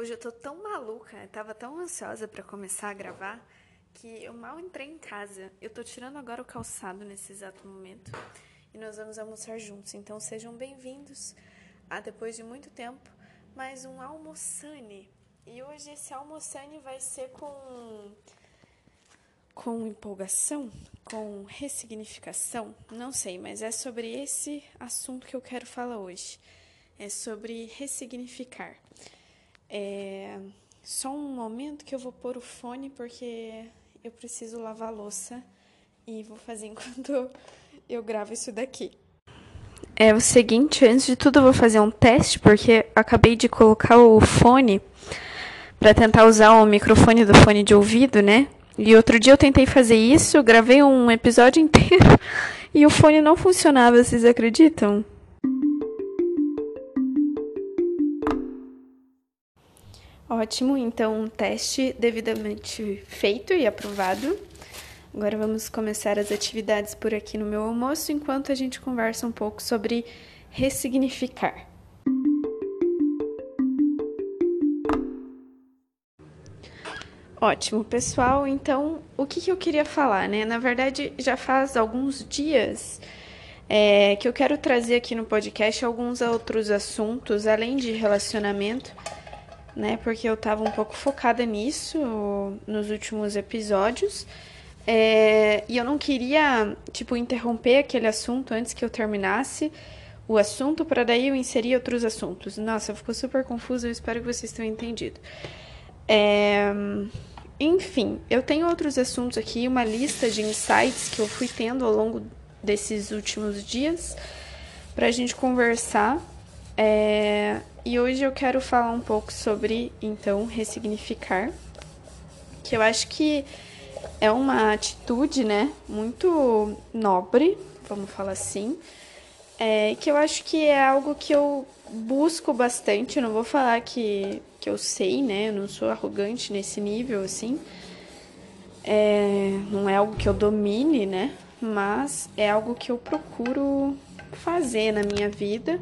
Hoje eu tô tão maluca, tava tão ansiosa para começar a gravar que eu mal entrei em casa. Eu tô tirando agora o calçado nesse exato momento e nós vamos almoçar juntos. Então sejam bem-vindos a depois de muito tempo mais um almoçane. E hoje esse almoçane vai ser com com empolgação, com ressignificação, não sei, mas é sobre esse assunto que eu quero falar hoje. É sobre ressignificar. É só um momento que eu vou pôr o fone porque eu preciso lavar a louça e vou fazer enquanto eu gravo isso daqui. É o seguinte, antes de tudo eu vou fazer um teste porque acabei de colocar o fone para tentar usar o microfone do fone de ouvido, né? E outro dia eu tentei fazer isso, gravei um episódio inteiro e o fone não funcionava, vocês acreditam? Ótimo, então um teste devidamente feito e aprovado. Agora vamos começar as atividades por aqui no meu almoço, enquanto a gente conversa um pouco sobre ressignificar. Ótimo, pessoal. Então, o que, que eu queria falar, né? Na verdade, já faz alguns dias é, que eu quero trazer aqui no podcast alguns outros assuntos, além de relacionamento, né? Porque eu estava um pouco focada nisso nos últimos episódios. É, e eu não queria, tipo, interromper aquele assunto antes que eu terminasse o assunto, para daí eu inserir outros assuntos. Nossa, ficou super confuso, eu espero que vocês tenham entendido. É, enfim, eu tenho outros assuntos aqui, uma lista de insights que eu fui tendo ao longo desses últimos dias para a gente conversar. É, e hoje eu quero falar um pouco sobre, então, ressignificar, que eu acho que é uma atitude, né, muito nobre, vamos falar assim, é, que eu acho que é algo que eu busco bastante. Eu não vou falar que, que eu sei, né? Eu não sou arrogante nesse nível, assim. É, não é algo que eu domine, né? Mas é algo que eu procuro fazer na minha vida.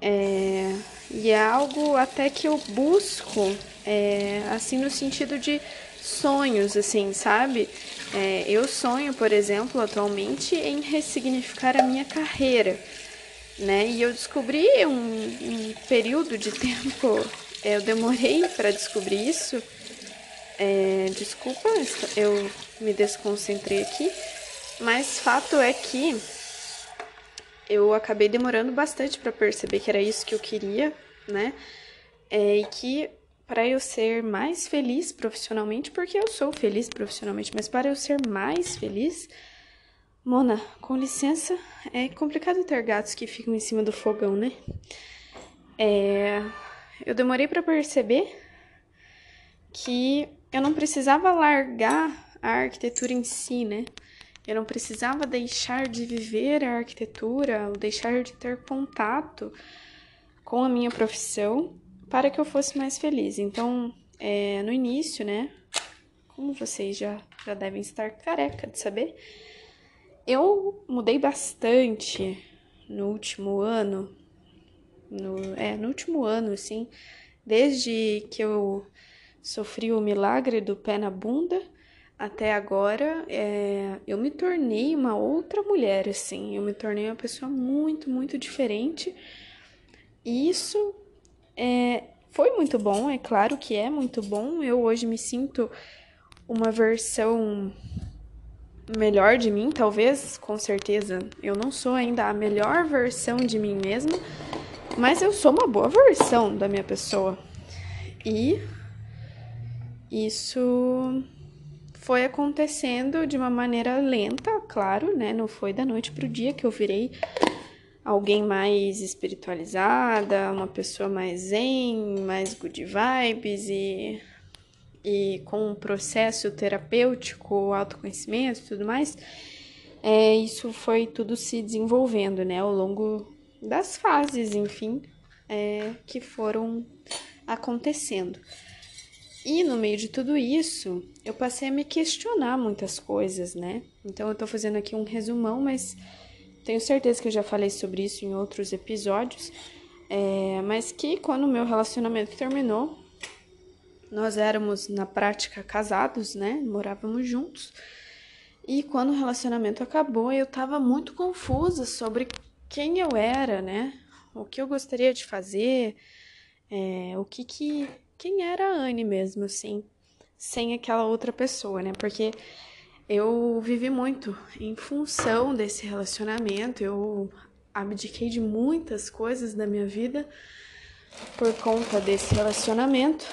É, e é algo até que eu busco, é, assim, no sentido de sonhos, assim, sabe? É, eu sonho, por exemplo, atualmente em ressignificar a minha carreira, né? E eu descobri um, um período de tempo, é, eu demorei para descobrir isso. É, desculpa, eu me desconcentrei aqui, mas fato é que eu acabei demorando bastante para perceber que era isso que eu queria, né? É, e que para eu ser mais feliz profissionalmente, porque eu sou feliz profissionalmente, mas para eu ser mais feliz, Mona, com licença, é complicado ter gatos que ficam em cima do fogão, né? É, eu demorei para perceber que eu não precisava largar a arquitetura em si, né? Eu não precisava deixar de viver a arquitetura, ou deixar de ter contato com a minha profissão para que eu fosse mais feliz. Então, é, no início, né, como vocês já, já devem estar careca de saber, eu mudei bastante no último ano, no, é, no último ano, assim, desde que eu sofri o milagre do pé na bunda até agora, é, eu me tornei uma outra mulher, assim, eu me tornei uma pessoa muito, muito diferente. E isso é, foi muito bom, é claro que é muito bom. Eu hoje me sinto uma versão melhor de mim, talvez, com certeza. Eu não sou ainda a melhor versão de mim mesma, mas eu sou uma boa versão da minha pessoa. E isso foi acontecendo de uma maneira lenta, claro, né? Não foi da noite pro dia que eu virei alguém mais espiritualizada, uma pessoa mais zen, mais good vibes e e com o processo terapêutico, autoconhecimento e tudo mais, é, isso foi tudo se desenvolvendo, né, ao longo das fases, enfim, é, que foram acontecendo. E no meio de tudo isso, eu passei a me questionar muitas coisas, né? Então eu tô fazendo aqui um resumão, mas tenho certeza que eu já falei sobre isso em outros episódios. É, mas que quando o meu relacionamento terminou, nós éramos na prática casados, né? Morávamos juntos. E quando o relacionamento acabou, eu tava muito confusa sobre quem eu era, né? O que eu gostaria de fazer, é, o que que quem era a Anne mesmo, assim, sem aquela outra pessoa, né? Porque eu vivi muito em função desse relacionamento, eu abdiquei de muitas coisas da minha vida por conta desse relacionamento.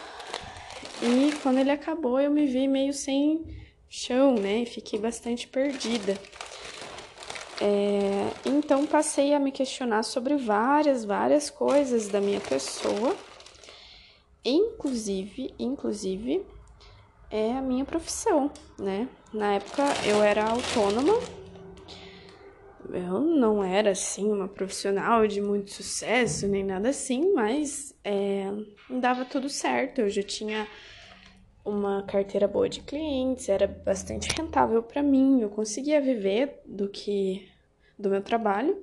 E quando ele acabou, eu me vi meio sem chão, né? E fiquei bastante perdida. É, então passei a me questionar sobre várias, várias coisas da minha pessoa Inclusive, inclusive, é a minha profissão, né? Na época eu era autônoma, eu não era assim uma profissional de muito sucesso nem nada assim, mas é, dava tudo certo. Eu já tinha uma carteira boa de clientes, era bastante rentável para mim, eu conseguia viver do que do meu trabalho.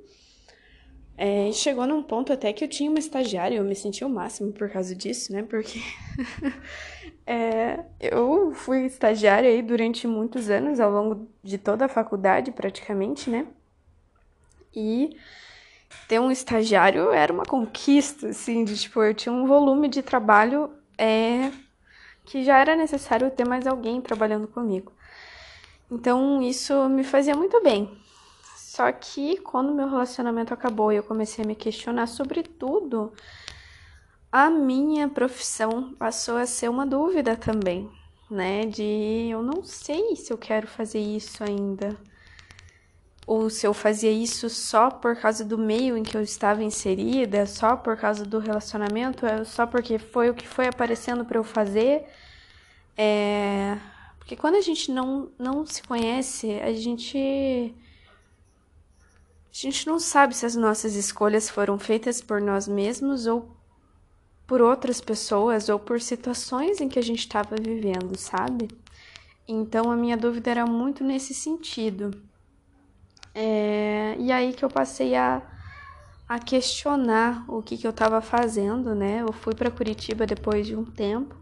É, chegou num ponto até que eu tinha uma estagiária, eu me senti o máximo por causa disso, né? Porque é, eu fui estagiária aí durante muitos anos, ao longo de toda a faculdade, praticamente, né? E ter um estagiário era uma conquista, assim, de tipo, eu tinha um volume de trabalho é, que já era necessário ter mais alguém trabalhando comigo. Então, isso me fazia muito bem. Só que quando meu relacionamento acabou e eu comecei a me questionar sobre tudo, a minha profissão passou a ser uma dúvida também, né? De eu não sei se eu quero fazer isso ainda. Ou se eu fazia isso só por causa do meio em que eu estava inserida, só por causa do relacionamento, é só porque foi o que foi aparecendo para eu fazer. É... Porque quando a gente não, não se conhece, a gente a gente não sabe se as nossas escolhas foram feitas por nós mesmos ou por outras pessoas ou por situações em que a gente estava vivendo, sabe? Então a minha dúvida era muito nesse sentido. É, e aí que eu passei a, a questionar o que, que eu estava fazendo, né? Eu fui para Curitiba depois de um tempo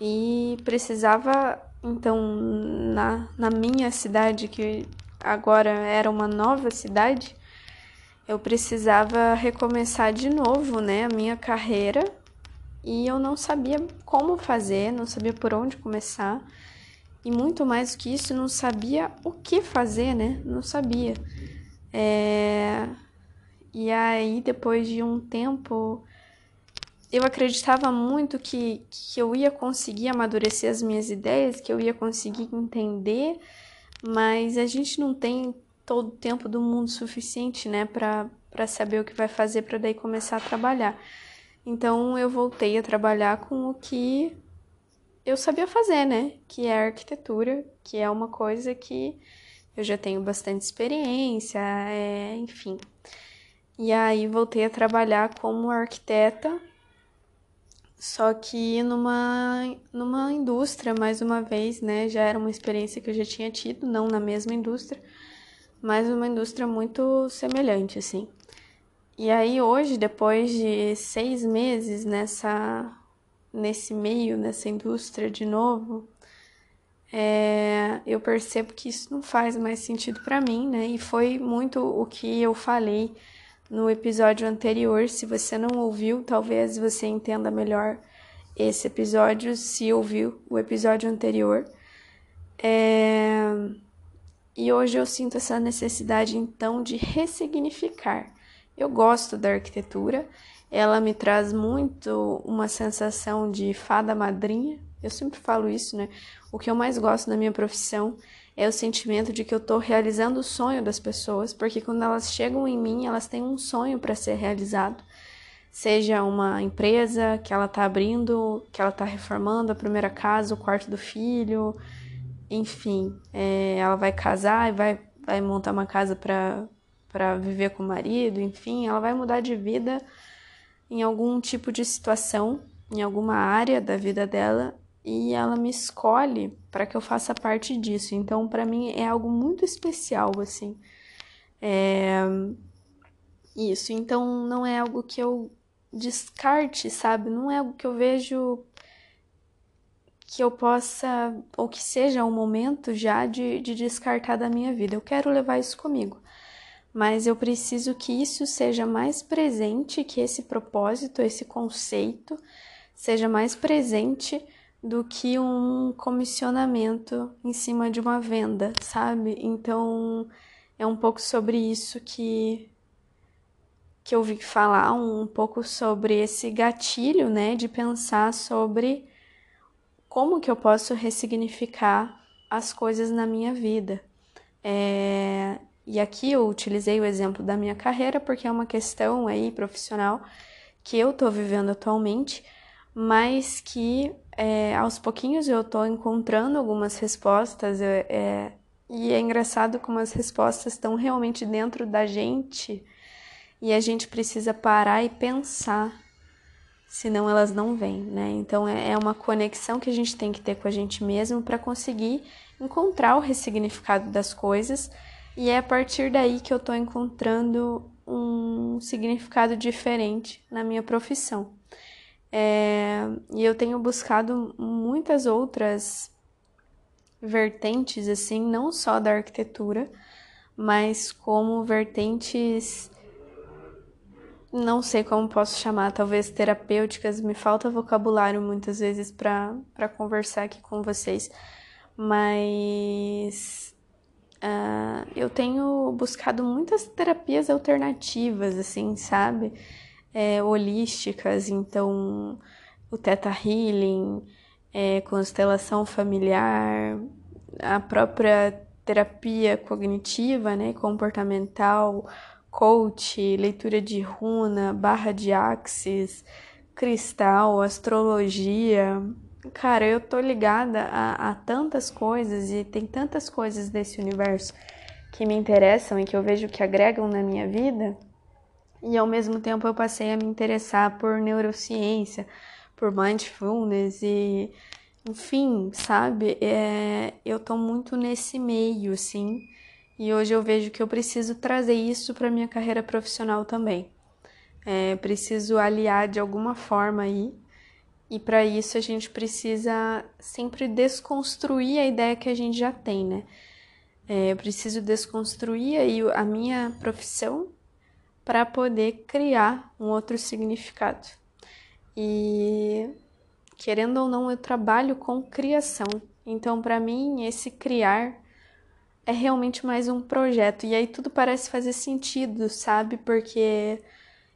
e precisava, então, na, na minha cidade, que agora era uma nova cidade, eu precisava recomeçar de novo, né, a minha carreira, e eu não sabia como fazer, não sabia por onde começar, e muito mais do que isso, não sabia o que fazer, né, não sabia. É... E aí, depois de um tempo, eu acreditava muito que, que eu ia conseguir amadurecer as minhas ideias, que eu ia conseguir entender mas a gente não tem todo o tempo do mundo suficiente, né, para saber o que vai fazer para daí começar a trabalhar. Então eu voltei a trabalhar com o que eu sabia fazer, né, que é arquitetura, que é uma coisa que eu já tenho bastante experiência, é, enfim. E aí voltei a trabalhar como arquiteta só que numa, numa indústria, mais uma vez, né? Já era uma experiência que eu já tinha tido, não na mesma indústria, mas uma indústria muito semelhante, assim. E aí hoje, depois de seis meses nessa, nesse meio, nessa indústria de novo, é, eu percebo que isso não faz mais sentido para mim, né? E foi muito o que eu falei no episódio anterior. Se você não ouviu, talvez você entenda melhor esse episódio se ouviu o episódio anterior. É... E hoje eu sinto essa necessidade então de ressignificar. Eu gosto da arquitetura, ela me traz muito uma sensação de fada madrinha. Eu sempre falo isso, né? O que eu mais gosto na minha profissão é o sentimento de que eu estou realizando o sonho das pessoas, porque quando elas chegam em mim, elas têm um sonho para ser realizado. seja uma empresa que ela está abrindo, que ela está reformando a primeira casa, o quarto do filho, enfim, é, ela vai casar e vai, vai montar uma casa para viver com o marido, enfim, ela vai mudar de vida em algum tipo de situação, em alguma área da vida dela e ela me escolhe para que eu faça parte disso. Então, para mim é algo muito especial, assim. É... Isso. Então, não é algo que eu descarte, sabe? Não é algo que eu vejo que eu possa, ou que seja um momento já de, de descartar da minha vida. Eu quero levar isso comigo, mas eu preciso que isso seja mais presente, que esse propósito, esse conceito, seja mais presente do que um comissionamento em cima de uma venda, sabe? Então é um pouco sobre isso que que eu vi falar um pouco sobre esse gatilho, né, de pensar sobre como que eu posso ressignificar as coisas na minha vida. É, e aqui eu utilizei o exemplo da minha carreira porque é uma questão aí profissional que eu estou vivendo atualmente, mas que é, aos pouquinhos eu estou encontrando algumas respostas é, e é engraçado como as respostas estão realmente dentro da gente e a gente precisa parar e pensar, senão elas não vêm, né? Então é, é uma conexão que a gente tem que ter com a gente mesmo para conseguir encontrar o ressignificado das coisas e é a partir daí que eu estou encontrando um significado diferente na minha profissão. É, e eu tenho buscado muitas outras vertentes, assim, não só da arquitetura, mas como vertentes não sei como posso chamar, talvez terapêuticas, me falta vocabulário muitas vezes para conversar aqui com vocês, mas uh, eu tenho buscado muitas terapias alternativas, assim, sabe? É, holísticas, então o Theta Healing, é, constelação familiar, a própria terapia cognitiva, né, comportamental, coach, leitura de runa, barra de axis, cristal, astrologia. Cara, eu tô ligada a, a tantas coisas e tem tantas coisas desse universo que me interessam e que eu vejo que agregam na minha vida. E ao mesmo tempo eu passei a me interessar por neurociência, por mindfulness e enfim, sabe? É, eu tô muito nesse meio, assim. E hoje eu vejo que eu preciso trazer isso para minha carreira profissional também. É, preciso aliar de alguma forma aí. E para isso a gente precisa sempre desconstruir a ideia que a gente já tem, né? É, eu preciso desconstruir aí a minha profissão para poder criar um outro significado. E querendo ou não, eu trabalho com criação. Então, para mim, esse criar é realmente mais um projeto. E aí tudo parece fazer sentido, sabe? Porque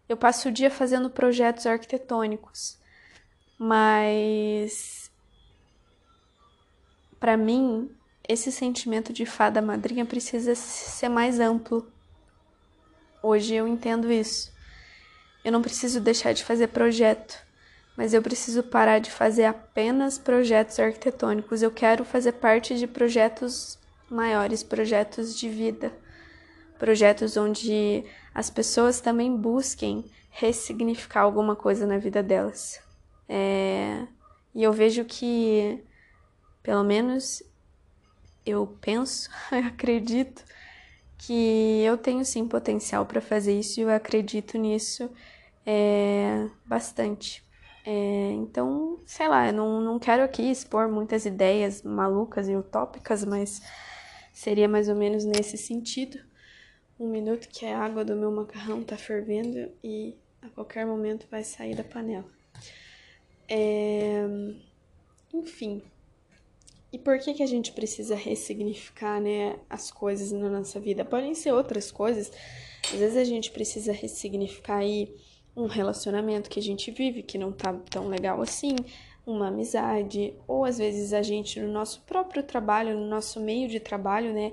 eu passo o dia fazendo projetos arquitetônicos. Mas para mim, esse sentimento de fada madrinha precisa ser mais amplo. Hoje eu entendo isso. Eu não preciso deixar de fazer projeto, mas eu preciso parar de fazer apenas projetos arquitetônicos. Eu quero fazer parte de projetos maiores projetos de vida, projetos onde as pessoas também busquem ressignificar alguma coisa na vida delas. É... E eu vejo que, pelo menos, eu penso, eu acredito que eu tenho sim potencial para fazer isso e eu acredito nisso é, bastante. É, então, sei lá, eu não, não quero aqui expor muitas ideias malucas e utópicas, mas Seria mais ou menos nesse sentido. Um minuto que a água do meu macarrão tá fervendo e a qualquer momento vai sair da panela. É... Enfim. E por que, que a gente precisa ressignificar né, as coisas na nossa vida? Podem ser outras coisas. Às vezes a gente precisa ressignificar aí um relacionamento que a gente vive que não tá tão legal assim uma amizade, ou às vezes a gente no nosso próprio trabalho, no nosso meio de trabalho, né?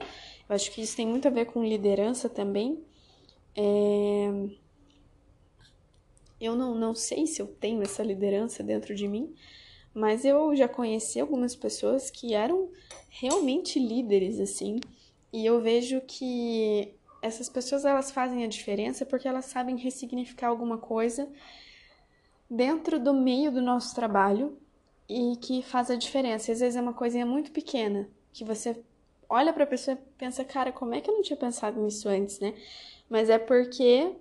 Eu acho que isso tem muito a ver com liderança também. É... eu não, não sei se eu tenho essa liderança dentro de mim, mas eu já conheci algumas pessoas que eram realmente líderes, assim, e eu vejo que essas pessoas elas fazem a diferença porque elas sabem ressignificar alguma coisa dentro do meio do nosso trabalho e que faz a diferença. Às vezes é uma coisinha muito pequena que você olha para a pessoa e pensa, cara, como é que eu não tinha pensado nisso antes, né? Mas é porque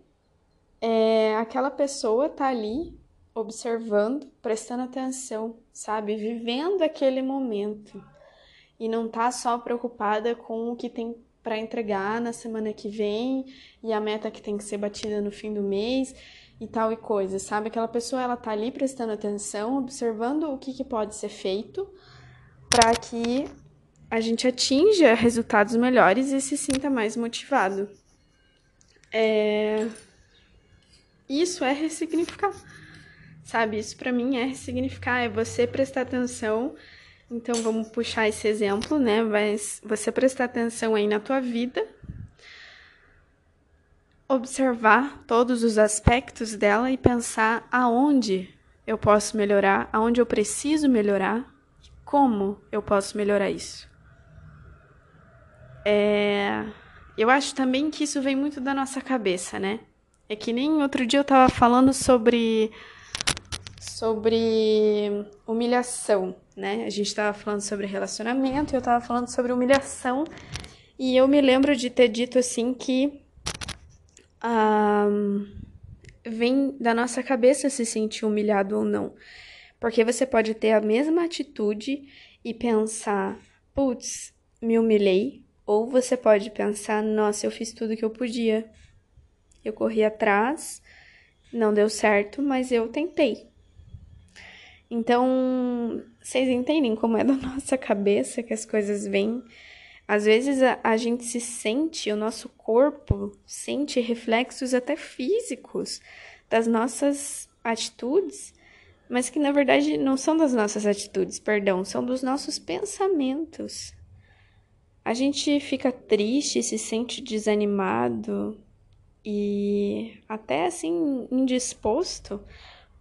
é, aquela pessoa tá ali observando, prestando atenção, sabe? Vivendo aquele momento. E não tá só preocupada com o que tem para entregar na semana que vem e a meta que tem que ser batida no fim do mês e tal e coisa, sabe? Aquela pessoa ela tá ali prestando atenção, observando o que, que pode ser feito para que a gente atinja resultados melhores e se sinta mais motivado. É... Isso é ressignificar, sabe? Isso para mim é ressignificar, é você prestar atenção então vamos puxar esse exemplo, né? Mas você prestar atenção aí na tua vida, observar todos os aspectos dela e pensar aonde eu posso melhorar, aonde eu preciso melhorar, como eu posso melhorar isso. É... Eu acho também que isso vem muito da nossa cabeça, né? É que nem outro dia eu tava falando sobre sobre humilhação, né? A gente estava falando sobre relacionamento e eu estava falando sobre humilhação. E eu me lembro de ter dito assim que um, vem da nossa cabeça se sentir humilhado ou não. Porque você pode ter a mesma atitude e pensar, putz, me humilhei. Ou você pode pensar, nossa, eu fiz tudo que eu podia. Eu corri atrás, não deu certo, mas eu tentei. Então, vocês entendem como é da nossa cabeça que as coisas vêm? Às vezes a, a, gente se sente, o nosso corpo sente reflexos até físicos das nossas atitudes, mas que na verdade não são das nossas atitudes, perdão, são dos nossos pensamentos. A gente fica triste, se sente desanimado e até assim indisposto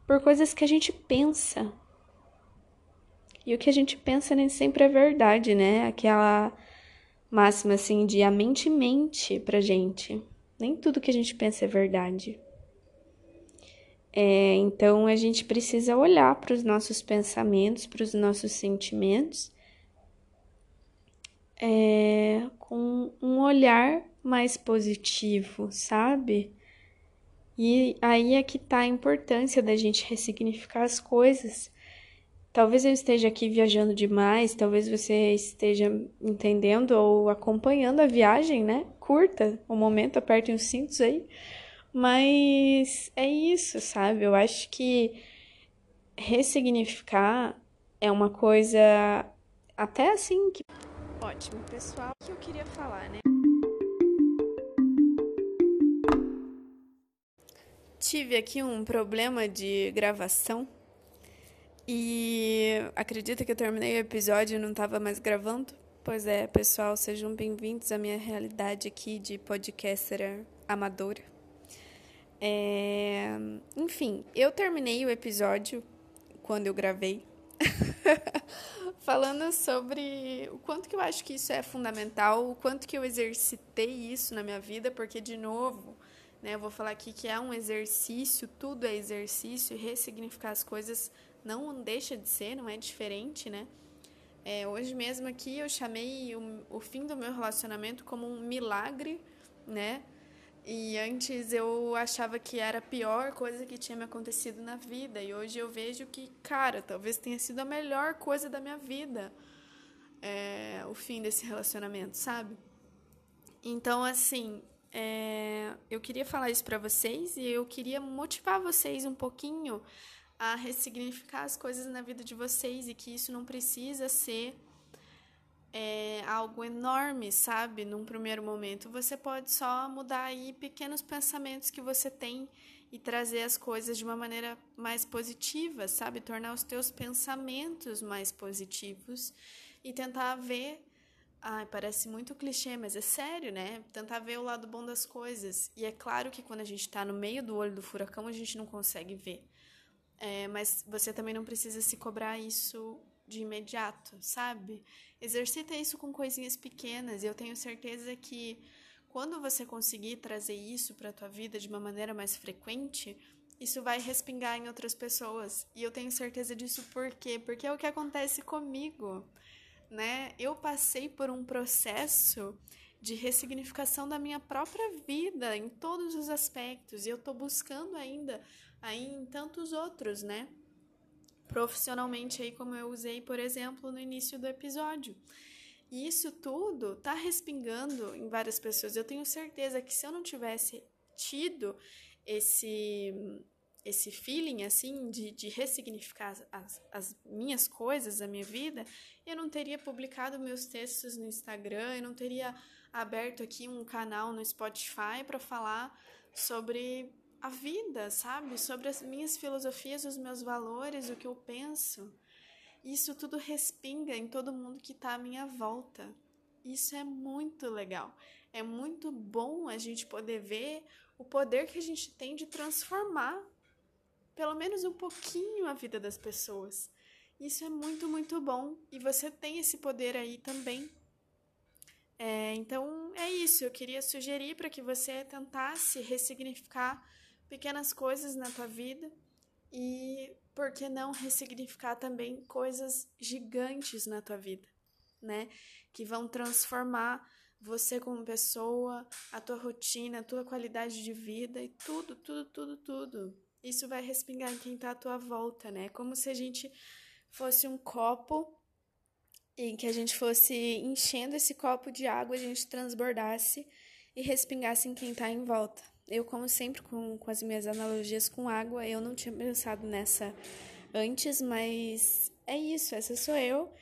por coisas que a gente pensa. E o que a gente pensa nem sempre é verdade, né? Aquela máxima assim de a mente mente pra gente. Nem tudo que a gente pensa é verdade. É, então a gente precisa olhar para os nossos pensamentos, para os nossos sentimentos, é, com um olhar mais positivo, sabe? E aí é que tá a importância da gente ressignificar as coisas. Talvez eu esteja aqui viajando demais, talvez você esteja entendendo ou acompanhando a viagem, né? Curta o momento, apertem os cintos aí. Mas é isso, sabe? Eu acho que ressignificar é uma coisa até assim que. Ótimo, pessoal, o que eu queria falar, né? tive aqui um problema de gravação e acredita que eu terminei o episódio e não estava mais gravando? Pois é, pessoal, sejam bem-vindos à minha realidade aqui de podcaster amadora. É... Enfim, eu terminei o episódio quando eu gravei, falando sobre o quanto que eu acho que isso é fundamental, o quanto que eu exercitei isso na minha vida, porque, de novo, né? Eu vou falar aqui que é um exercício, tudo é exercício, ressignificar as coisas não deixa de ser, não é diferente, né? É, hoje mesmo aqui eu chamei o, o fim do meu relacionamento como um milagre, né? E antes eu achava que era a pior coisa que tinha me acontecido na vida. E hoje eu vejo que, cara, talvez tenha sido a melhor coisa da minha vida. É, o fim desse relacionamento, sabe? Então, assim, é, eu queria falar isso para vocês e eu queria motivar vocês um pouquinho a ressignificar as coisas na vida de vocês e que isso não precisa ser é, algo enorme, sabe? Num primeiro momento, você pode só mudar aí pequenos pensamentos que você tem e trazer as coisas de uma maneira mais positiva, sabe? Tornar os teus pensamentos mais positivos e tentar ver Ai, parece muito clichê, mas é sério, né? Tentar ver o lado bom das coisas. E é claro que quando a gente tá no meio do olho do furacão, a gente não consegue ver. É, mas você também não precisa se cobrar isso de imediato, sabe? Exercita isso com coisinhas pequenas. E eu tenho certeza que quando você conseguir trazer isso para tua vida de uma maneira mais frequente, isso vai respingar em outras pessoas. E eu tenho certeza disso por quê? Porque é o que acontece comigo né? Eu passei por um processo de ressignificação da minha própria vida em todos os aspectos e eu tô buscando ainda aí em tantos outros, né? Profissionalmente aí como eu usei, por exemplo, no início do episódio. E isso tudo tá respingando em várias pessoas. Eu tenho certeza que se eu não tivesse tido esse esse feeling assim de, de ressignificar as, as minhas coisas, a minha vida, eu não teria publicado meus textos no Instagram, eu não teria aberto aqui um canal no Spotify para falar sobre a vida, sabe? Sobre as minhas filosofias, os meus valores, o que eu penso. Isso tudo respinga em todo mundo que está à minha volta. Isso é muito legal. É muito bom a gente poder ver o poder que a gente tem de transformar pelo menos um pouquinho a vida das pessoas. Isso é muito, muito bom e você tem esse poder aí também. É, então é isso, eu queria sugerir para que você tentasse ressignificar pequenas coisas na tua vida e por que não ressignificar também coisas gigantes na tua vida, né? Que vão transformar você como pessoa, a tua rotina, a tua qualidade de vida e tudo, tudo, tudo, tudo isso vai respingar em quem está à tua volta, né? Como se a gente fosse um copo em que a gente fosse enchendo esse copo de água, a gente transbordasse e respingasse em quem está em volta. Eu, como sempre, com, com as minhas analogias com água, eu não tinha pensado nessa antes, mas é isso, essa sou eu.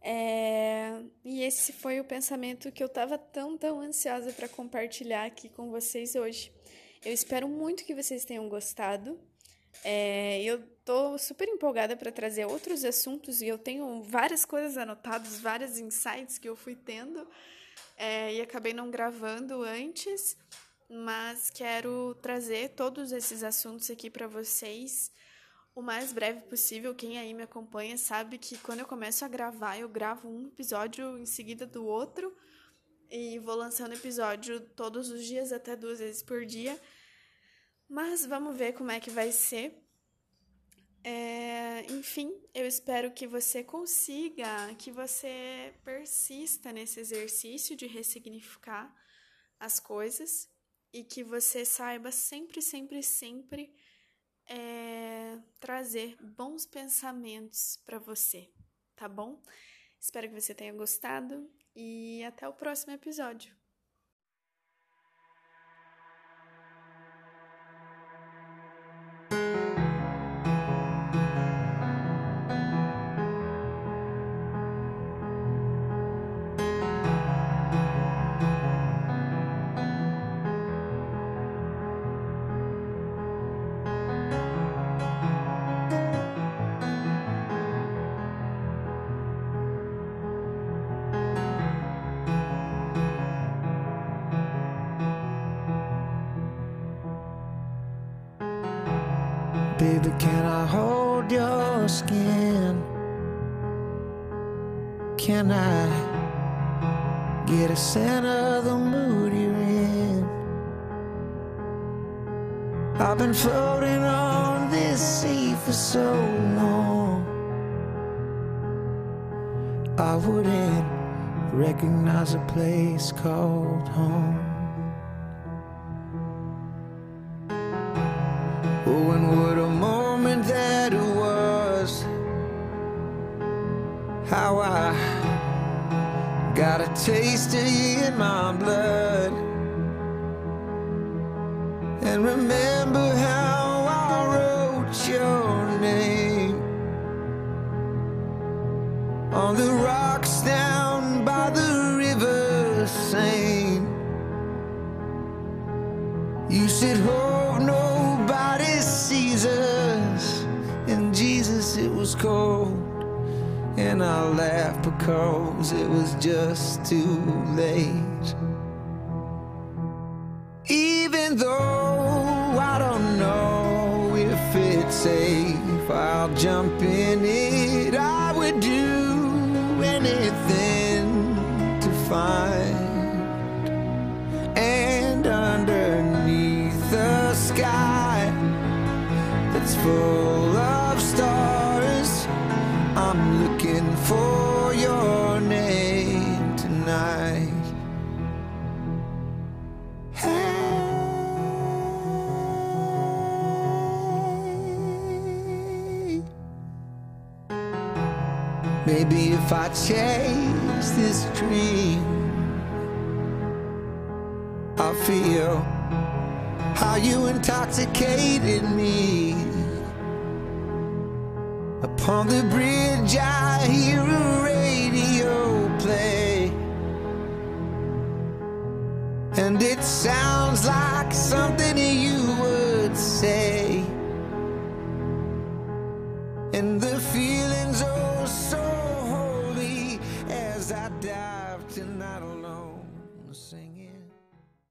É... E esse foi o pensamento que eu estava tão, tão ansiosa para compartilhar aqui com vocês hoje. Eu espero muito que vocês tenham gostado. É, eu tô super empolgada para trazer outros assuntos e eu tenho várias coisas anotadas, vários insights que eu fui tendo é, e acabei não gravando antes, mas quero trazer todos esses assuntos aqui para vocês o mais breve possível. Quem aí me acompanha sabe que quando eu começo a gravar, eu gravo um episódio em seguida do outro e vou lançando episódio todos os dias, até duas vezes por dia. Mas vamos ver como é que vai ser. É, enfim, eu espero que você consiga, que você persista nesse exercício de ressignificar as coisas e que você saiba sempre, sempre, sempre é, trazer bons pensamentos para você, tá bom? Espero que você tenha gostado e até o próximo episódio. Baby, can I hold your skin? Can I get a scent of the mood you're in? I've been floating on this sea for so long. I wouldn't recognize a place called home. Oh, and what a moment that it was. How I got a taste of you in my blood. And remember how I wrote your name on the rocks down by the river Seine. You said, Oh, nobody was cold. And I laughed because it was just too late. Even though I don't know if it's safe, I'll jump in it. I would do anything to find. And underneath the sky that's full Maybe if I chase this dream, I'll feel how you intoxicated me. Upon the bridge, I hear a radio play. And it sounds like something you